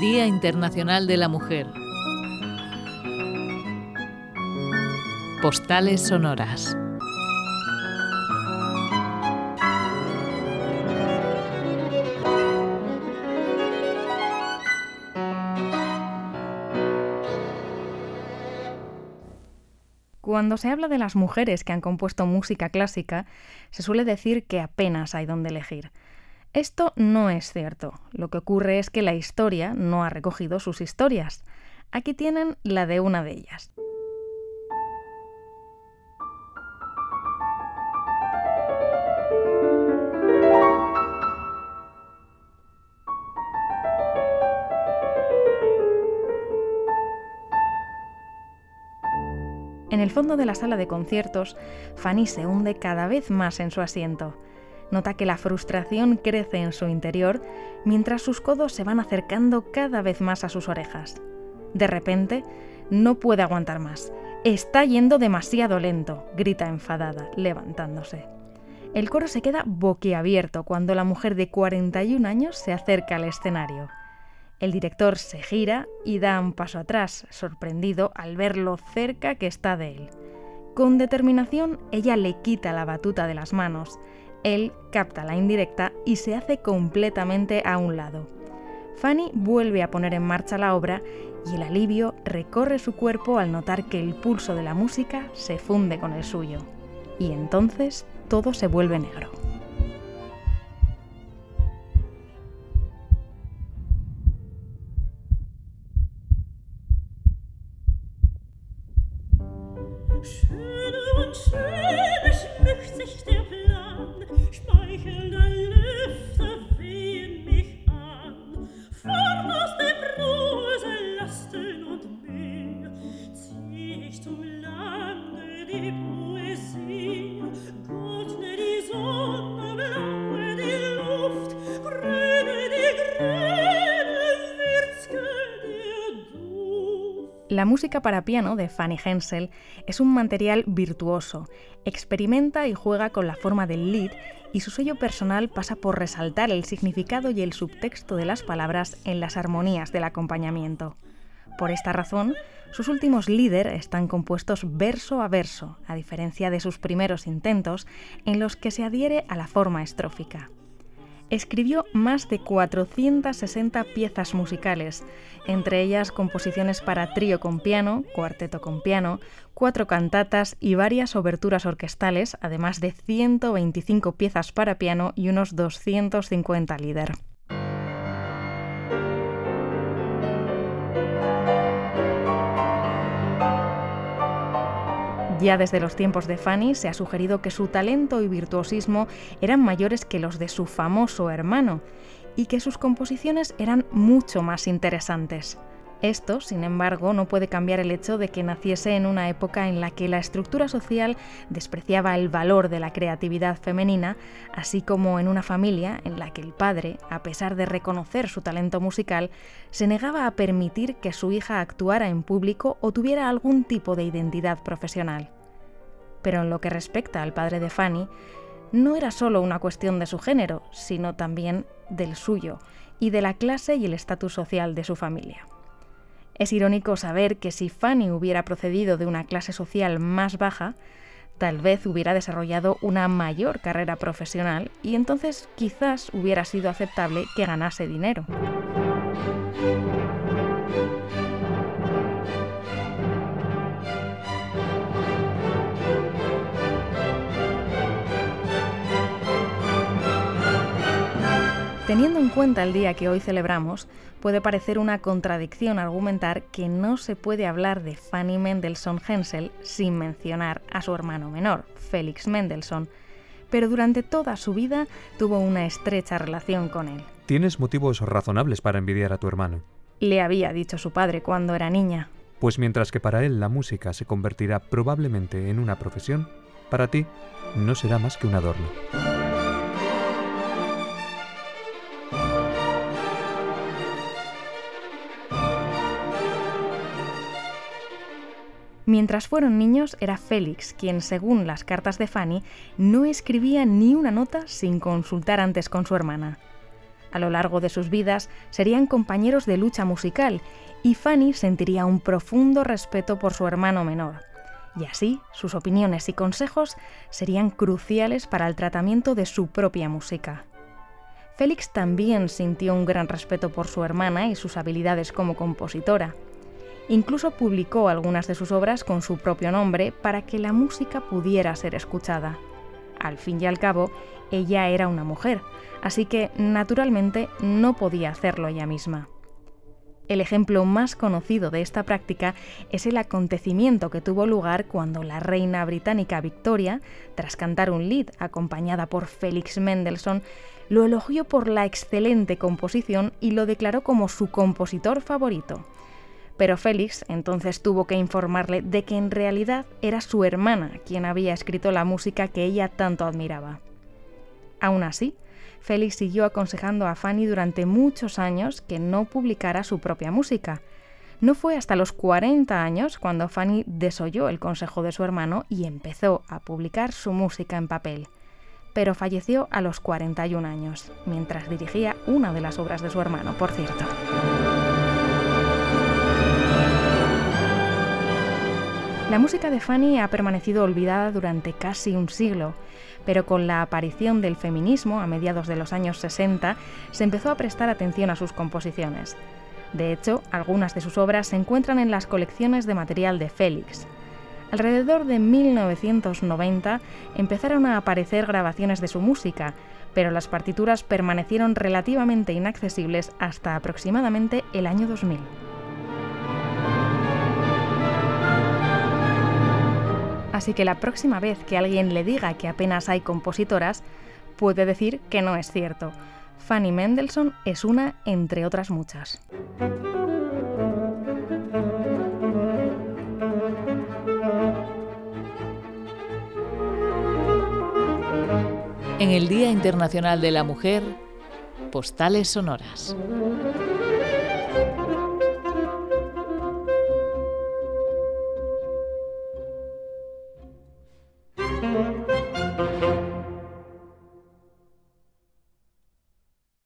Día Internacional de la Mujer. Postales sonoras. Cuando se habla de las mujeres que han compuesto música clásica, se suele decir que apenas hay donde elegir. Esto no es cierto. Lo que ocurre es que la historia no ha recogido sus historias. Aquí tienen la de una de ellas. En el fondo de la sala de conciertos, Fanny se hunde cada vez más en su asiento. Nota que la frustración crece en su interior mientras sus codos se van acercando cada vez más a sus orejas. De repente, no puede aguantar más. Está yendo demasiado lento, grita enfadada, levantándose. El coro se queda boquiabierto cuando la mujer de 41 años se acerca al escenario. El director se gira y da un paso atrás, sorprendido al ver lo cerca que está de él. Con determinación, ella le quita la batuta de las manos él capta la indirecta y se hace completamente a un lado. Fanny vuelve a poner en marcha la obra y el alivio recorre su cuerpo al notar que el pulso de la música se funde con el suyo. Y entonces todo se vuelve negro. La música para piano de Fanny Hensel es un material virtuoso, experimenta y juega con la forma del lead y su sello personal pasa por resaltar el significado y el subtexto de las palabras en las armonías del acompañamiento. Por esta razón, sus últimos líder están compuestos verso a verso, a diferencia de sus primeros intentos, en los que se adhiere a la forma estrófica escribió más de 460 piezas musicales, entre ellas composiciones para trío con piano, cuarteto con piano, cuatro cantatas y varias oberturas orquestales, además de 125 piezas para piano y unos 250 líder. Ya desde los tiempos de Fanny se ha sugerido que su talento y virtuosismo eran mayores que los de su famoso hermano y que sus composiciones eran mucho más interesantes. Esto, sin embargo, no puede cambiar el hecho de que naciese en una época en la que la estructura social despreciaba el valor de la creatividad femenina, así como en una familia en la que el padre, a pesar de reconocer su talento musical, se negaba a permitir que su hija actuara en público o tuviera algún tipo de identidad profesional. Pero en lo que respecta al padre de Fanny, no era solo una cuestión de su género, sino también del suyo y de la clase y el estatus social de su familia. Es irónico saber que si Fanny hubiera procedido de una clase social más baja, tal vez hubiera desarrollado una mayor carrera profesional y entonces quizás hubiera sido aceptable que ganase dinero. Teniendo en cuenta el día que hoy celebramos, puede parecer una contradicción argumentar que no se puede hablar de Fanny Mendelssohn Hensel sin mencionar a su hermano menor, Félix Mendelssohn, pero durante toda su vida tuvo una estrecha relación con él. Tienes motivos razonables para envidiar a tu hermano. Le había dicho su padre cuando era niña. Pues mientras que para él la música se convertirá probablemente en una profesión, para ti no será más que un adorno. Mientras fueron niños, era Félix quien, según las cartas de Fanny, no escribía ni una nota sin consultar antes con su hermana. A lo largo de sus vidas serían compañeros de lucha musical y Fanny sentiría un profundo respeto por su hermano menor. Y así, sus opiniones y consejos serían cruciales para el tratamiento de su propia música. Félix también sintió un gran respeto por su hermana y sus habilidades como compositora. Incluso publicó algunas de sus obras con su propio nombre para que la música pudiera ser escuchada. Al fin y al cabo, ella era una mujer, así que naturalmente no podía hacerlo ella misma. El ejemplo más conocido de esta práctica es el acontecimiento que tuvo lugar cuando la reina británica Victoria, tras cantar un lead acompañada por Félix Mendelssohn, lo elogió por la excelente composición y lo declaró como su compositor favorito. Pero Félix entonces tuvo que informarle de que en realidad era su hermana quien había escrito la música que ella tanto admiraba. Aún así, Félix siguió aconsejando a Fanny durante muchos años que no publicara su propia música. No fue hasta los 40 años cuando Fanny desoyó el consejo de su hermano y empezó a publicar su música en papel. Pero falleció a los 41 años, mientras dirigía una de las obras de su hermano, por cierto. La música de Fanny ha permanecido olvidada durante casi un siglo, pero con la aparición del feminismo a mediados de los años 60 se empezó a prestar atención a sus composiciones. De hecho, algunas de sus obras se encuentran en las colecciones de material de Félix. Alrededor de 1990 empezaron a aparecer grabaciones de su música, pero las partituras permanecieron relativamente inaccesibles hasta aproximadamente el año 2000. Así que la próxima vez que alguien le diga que apenas hay compositoras, puede decir que no es cierto. Fanny Mendelssohn es una entre otras muchas. En el Día Internacional de la Mujer, Postales Sonoras.